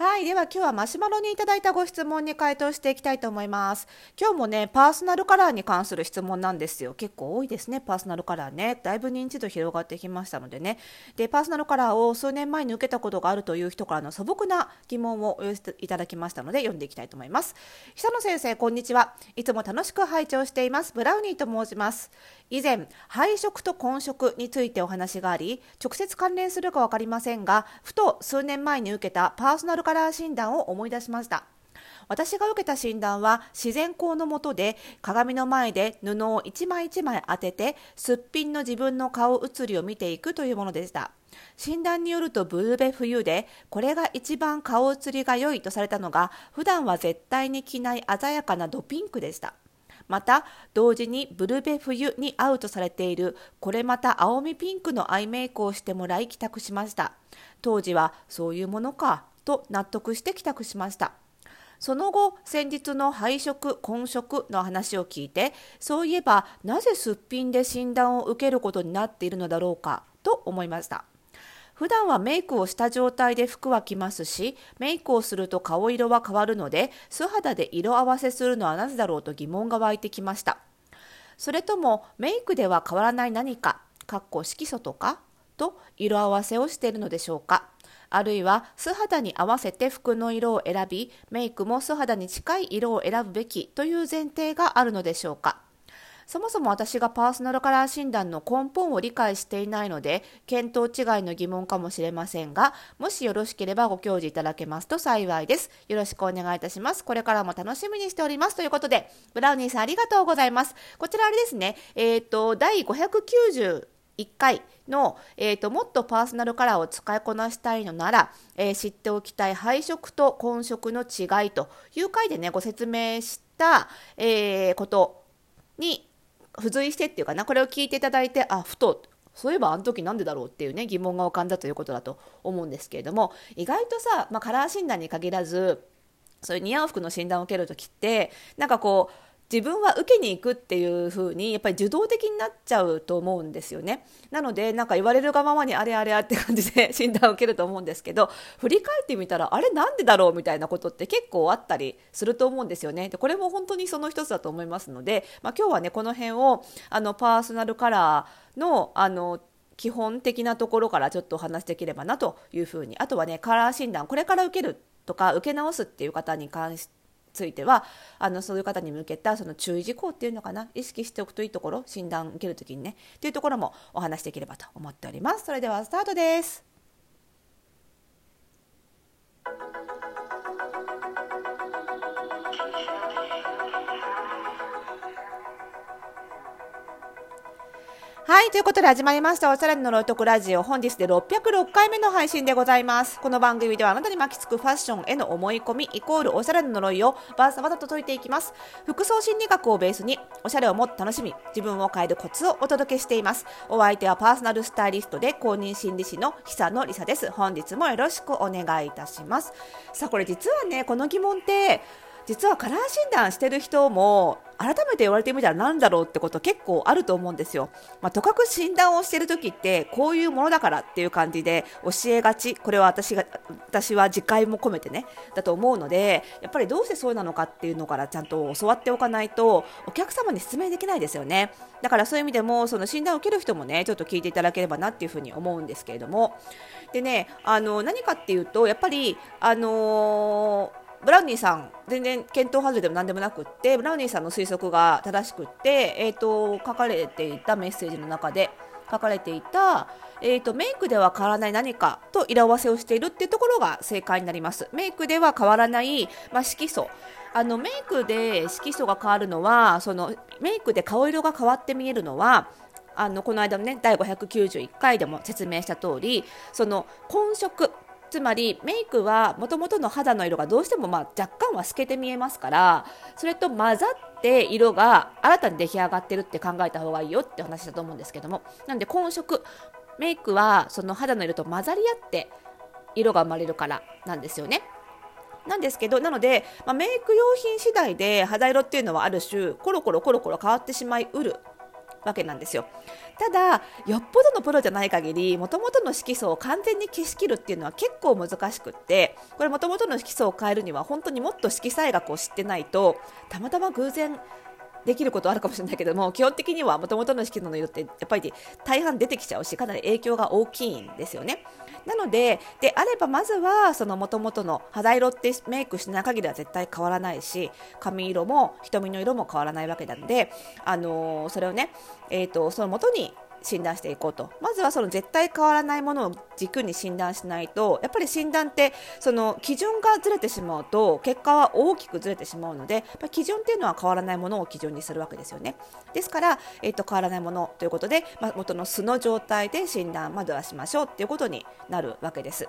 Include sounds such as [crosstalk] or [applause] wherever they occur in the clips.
ah, はい。では今日はマシュマロにいただいたご質問に回答していきたいと思います。今日もね、パーソナルカラーに関する質問なんですよ。結構多いですね、パーソナルカラーね。だいぶ認知度広がってきましたのでね。で、パーソナルカラーを数年前に受けたことがあるという人からの素朴な疑問をお寄せいただきましたので、読んでいきたいと思います。久野先生、こんにちは。いつも楽しく拝聴しています。ブラウニーと申します。以前、配色と混色についてお話があり、直接関連するか分かりませんが、ふと数年前に受けたパーソナルカラー診断を思い出しました。私が受けた診断は自然光の下で鏡の前で布を一枚一枚当ててすっぴんの自分の顔写りを見ていくというものでした。診断によるとブルベ冬でこれが一番顔写りが良いとされたのが普段は絶対に着ない鮮やかなドピンクでした。また同時にブルベ冬に合うとされているこれまた青みピンクのアイメイクをしてもらい帰宅しました当時はそういうものかと納得して帰宅しました。その後、先日の配色、混色の話を聞いて、そういえばなぜすっぴんで診断を受けることになっているのだろうかと思いました。普段はメイクをした状態で服は着ますし、メイクをすると顔色は変わるので、素肌で色合わせするのはなぜだろうと疑問が湧いてきました。それともメイクでは変わらない何か、かっこ色素とかと色合わせをしているのでしょうか。あるいは素肌に合わせて服の色を選び、メイクも素肌に近い色を選ぶべきという前提があるのでしょうか。そもそも私がパーソナルカラー診断の根本を理解していないので、見当違いの疑問かもしれませんが、もしよろしければご教示いただけますと幸いです。よろしくお願いいたします。これからも楽しみにしております。ということで、ブラウニーさんありがとうございます。こちらあれですね、えっ、ー、と、第590 1回の、えーと、もっとパーソナルカラーを使いこなしたいのなら、えー、知っておきたい配色と混色の違いという回でねご説明した、えー、ことに付随してっていうかなこれを聞いていただいてあふとそういえばあの時なんでだろうっていうね疑問が浮かんだということだと思うんですけれども意外とさ、まあ、カラー診断に限らずそういう似合う服の診断を受ける時ってなんかこう自分は受けに行くっていう風にやっぱり受動的になっちゃうと思うんですよね。なのでなんか言われるがままにあれあれあって感じで [laughs] 診断を受けると思うんですけど振り返ってみたらあれなんでだろうみたいなことって結構あったりすると思うんですよね。でこれも本当にその一つだと思いますので、まあ、今日はねこの辺をあのパーソナルカラーのあの基本的なところからちょっとお話しできればなというふうにあとはねカラー診断これから受けるとか受け直すっていう方に関してついてはあのそういう方に向けたその注意事項っていうのかな意識しておくといいところ診断受ける時にねっていうところもお話しできればと思っております。それではスタートです。はい。ということで始まりました。おしゃれの呪いとくラジオ。本日で606回目の配信でございます。この番組ではあなたに巻きつくファッションへの思い込み、イコールおしゃれの呪いをバーサバと解いていきます。服装心理学をベースに、おしゃれをもっと楽しみ、自分を変えるコツをお届けしています。お相手はパーソナルスタイリストで公認心理師の久野里沙です。本日もよろしくお願いいたします。さあ、これ実はね、この疑問って、実はカラー診断してる人も改めて言われてみたら何だろうってこと結構あると思うんですよ。まあ、とかく診断をしてる時ってこういうものだからっていう感じで教えがちこれは私が私は自戒も込めてねだと思うのでやっぱりどうしてそうなのかっていうのからちゃんと教わっておかないとお客様に説明できないですよね。だからそういう意味でもその診断を受ける人もねちょっと聞いていただければなっていうふうに思うんですけれどもでねあの何かっていうとやっぱりあのーブラウニーさん全然検討外れでも何でもなくってブラウニーさんの推測が正しくって、えーと、書かれていたメッセージの中で書かれていた、えーと、メイクでは変わらない何かと色合わせをしているっていうところが正解になります。メイクでは変わらない、まあ、色素。あのメイクで色素が変わるのはそのメイクで顔色が変わって見えるのはあのこの間のね第591回でも説明した通りその混色。つまりメイクはもともとの肌の色がどうしてもまあ若干は透けて見えますからそれと混ざって色が新たに出来上がってるって考えた方がいいよって話だと思うんですけどもなんで混色メイクはその肌の色と混ざり合って色が生まれるからなんですよね。なんですけどなので、まあ、メイク用品次第で肌色っていうのはある種コロコロコロコロ変わってしまいうるわけなんですよ。ただよっぽどのプロじゃない限りもともとの色素を完全に消し切るっていうのは結構難しくってこれもともとの色素を変えるには本当にもっと色彩学を知ってないとたまたま偶然できることあるかもしれないけども基本的にはもともとの色の色ってやっぱり大半出てきちゃうしかなり影響が大きいんですよね。なのでであればまずはその元々の肌色ってメイクしない限りは絶対変わらないし髪色も瞳の色も変わらないわけなので、あのー、それをね、えーとその元に診断していこうとまずはその絶対変わらないものを軸に診断しないとやっぱり診断ってその基準がずれてしまうと結果は大きくずれてしまうので基準っていうのは変わらないものを基準にするわけですよねですから、えー、と変わらないものということで、まあ、元の素の状態で診断まずはしましょうっていうことになるわけです。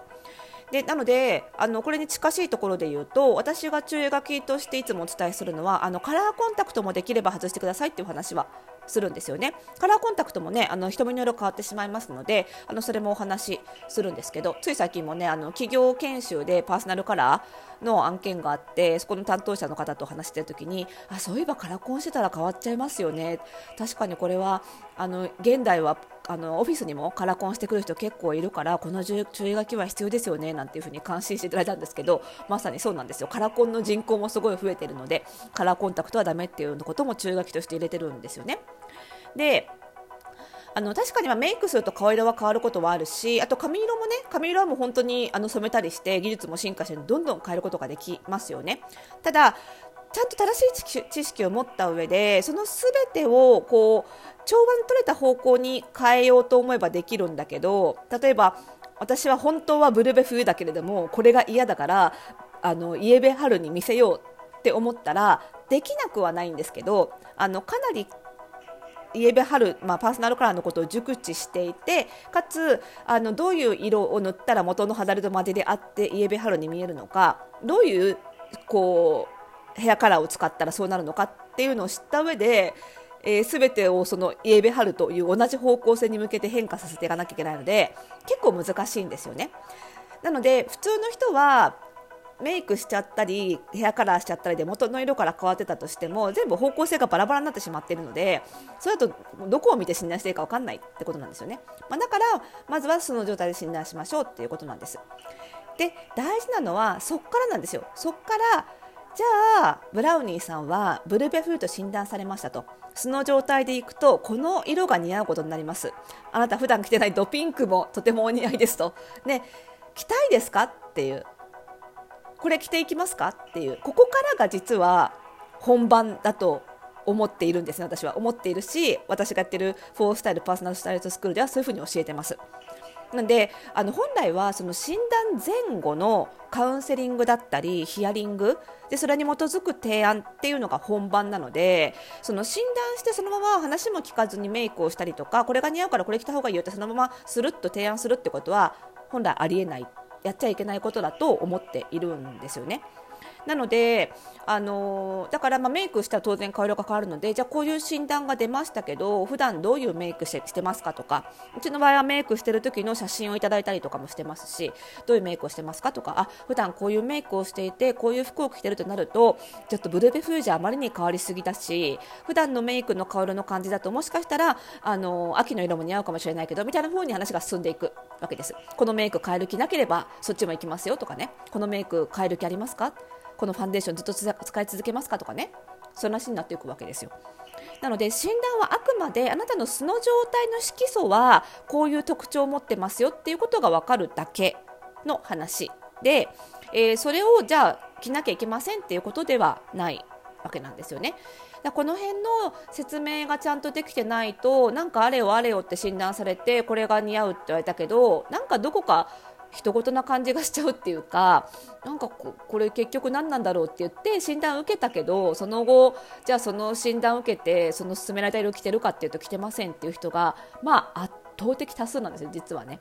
でなのであのこれに近しいところで言うと私が注意書きとしていつもお伝えするのはあのカラーコンタクトもできれば外してくださいっていう話はするんですよね。カラーコンタクトもねあの瞳の色変わってしまいますのであのそれもお話しするんですけどつい最近もねあの企業研修でパーソナルカラーの案件があってそこの担当者の方と話してる時にあそういえばカラコンしてたら変わっちゃいますよね。確かにこれはあの現代はあのオフィスにもカラコンしてくる人結構いるからこの注意書きは必要ですよねなんていう風に感心していただいたんですけどまさにそうなんですよカラコンの人口もすごい増えてるのでカラーコンタクトはダメっていうことも注意書きとして入れてるんですよね。であの確かにまメイクすると顔色は変わることはあるしあと髪色もね髪色はもう本当にあの染めたりして技術も進化してどんどん変えることができますよねただちゃんと正しい知識を持った上でその全てをこう調和の取れた方向に変えようと思えばできるんだけど例えば私は本当はブルベ冬だけれどもこれが嫌だからあのイエベ春に見せようって思ったらできなくはないんですけどあのかなりイエベハル、まあ、パーソナルカラーのことを熟知していてかつあのどういう色を塗ったら元の肌色までであってイエベハルに見えるのかどういうこうヘアカラーを使ったらそうなるのかっていうのを知った上でえー、全てをそのイエベハルという同じ方向性に向けて変化させていかなきゃいけないので結構難しいんですよね。なので普通の人はメイクしちゃったりヘアカラーしちゃったりで元の色から変わってたとしても全部方向性がバラバラになってしまっているのでそれだとどこを見て診断していいか分かんないってことなんですよね、まあ、だからまずはその状態で診断しましょうっていうことなんです。で大事なのはそこからなんですよ。そこからじゃあブラウニーさんはブルベフーと診断されましたと。その状態でいくとこの色が似合うことになります。あなた普段着てないドピンクもとてもお似合いですと。ね着たいですかっていう。これ着ていきますかっていう。ここからが実は本番だと思っているんですね私は。思っているし私がやってるフォースタイルパーソナルスタイルトスクールではそういうふうに教えてます。なんであの本来はその診断前後のカウンセリングだったりヒアリングでそれに基づく提案っていうのが本番なのでその診断してそのまま話も聞かずにメイクをしたりとかこれが似合うからこれ着た方がいいよってそのままするっと提案するってことは本来ありえない。やっちゃいけないことだと思っているんですよね。なので、あの、だからまメイクしたら当然顔色が変わるのでじゃあこういう診断が出ましたけど普段どういうメイクしてしてますかとかうちの場合はメイクしてる時の写真をいただいたりとかもしてますしどういうメイクをしてますかとかあ普段こういうメイクをしていてこういう服を着てるとなるとちょっとブルベ風じゃあまりに変わりすぎだし普段のメイクの顔色の感じだともしかしたら、あの、秋の色も似合うかもしれないけどみたいな風に話が進んでいくわけですこのメイク変える気なければそっちも行きますよとかねこのメイク変える気ありますか？このファンデーションずっと使い続けますかとかねそんな話になっていくわけですよ。なので診断はあくまであなたの素の状態の色素はこういう特徴を持ってますよっていうことが分かるだけの話で、えー、それをじゃあ着なきゃいけませんっていうことではないわけなんですよね。だこの辺の説明がちゃんとできてないとなんかあれよあれよって診断されてこれが似合うって言われたけどなんかどこか人事な感じがしちゃうっていうかなんかこれ結局何なんだろうって言って診断受けたけどその後じゃあその診断を受けてその勧められた色着てるかっていうと着てませんっていう人がまあ圧倒的多数なんですよ実はね。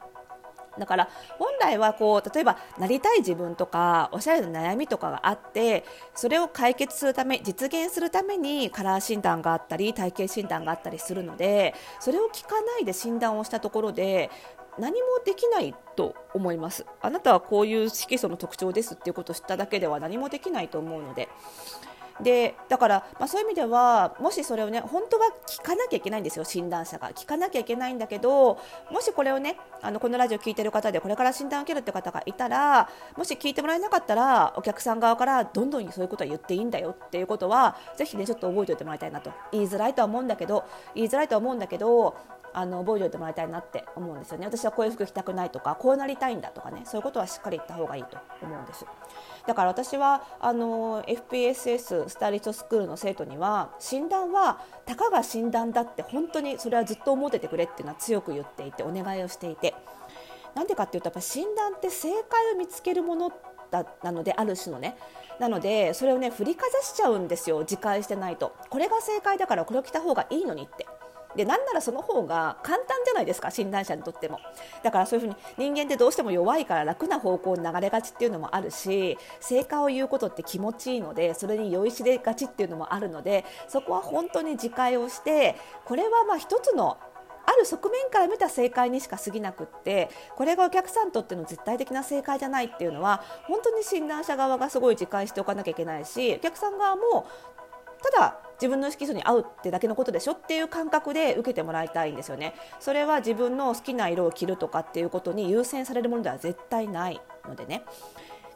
だから本来はこう例えばなりたい自分とかおしゃれな悩みとかがあってそれを解決するため実現するためにカラー診断があったり体型診断があったりするのでそれを聞かないで診断をしたところで何もできないと思います。あなたはこういう色素の特徴ですっていうことを知っただけでは何もできないと思うので。でだから、まあ、そういう意味ではもしそれをね本当は聞かなきゃいけないんですよ診断者が。聞かなきゃいけないんだけどもしこれをねあのこのラジオ聞いてる方でこれから診断を受けるって方がいたらもし聞いてもらえなかったらお客さん側からどんどんそういうことは言っていいんだよっていうことはぜひねちょっと覚えておいてもらいたいなと。言いづらいとは思うんだけど言いづらいとは思うんだけどあの覚えておいてもらいたいなって思うんですよね。私はこういう服着たくないとかこうなりたいんだとかねそういうことはしっかり言った方がいいと思うんです。だから私はあの FPSS スタイリストスクールの生徒には診断はたかが診断だって本当にそれはずっと思っててくれっていうのは強く言っていてお願いをしていてなんでかっていうとやっぱ診断って正解を見つけるものだなのである種のねなのでそれをね振りかざしちゃうんですよ自戒してないと。これが正解だからこれを着た方がいいのにって。でなんならその方が簡単じゃないですか診断者にとっても。だからそういうふうに人間ってどうしても弱いから楽な方向に流れがちっていうのもあるし正解を言うことって気持ちいいのでそれに酔いしれがちっていうのもあるのでそこは本当に自戒をしてこれはまあ一つのある側面から見た正解にしか過ぎなくってこれがお客さんにとっての絶対的な正解じゃないっていうのは本当に診断者側がすごい自戒しておかなきゃいけないしお客さん側もただ自分の色素に合うってだけのことでしょっていう感覚で受けてもらいたいんですよね。それは自分の好きな色を着るとかっていうことに優先されるものでは絶対ないのでね。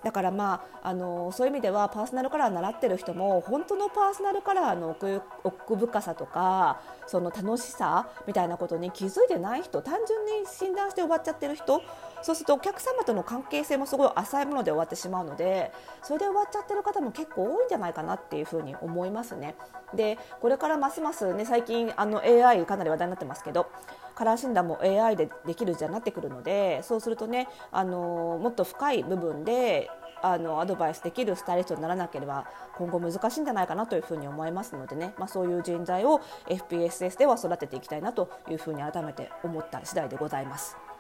だからまああのそういう意味ではパーソナルカラー習ってる人も本当のパーソナルカラーの奥奥深さとかその楽しさみたいなことに気づいてない人単純に診断して終わっちゃってる人そうするとお客様との関係性もすごい浅いもので終わってしまうのでそれで終わっちゃってる方も結構多いんじゃないかなっていうふうに思いますね。でこれからますますね最近あの AI かなり話題になってますけどカラー診断も AI でできるじゃなってくるのでそうするとねあのもっと深い部分であのアドバイスできるスタイリストにならなければ今後難しいんじゃないかなというふうに思いますのでね、まあ、そういう人材を FPSS では育てていきたいなというふうに改めて思った次第でございます。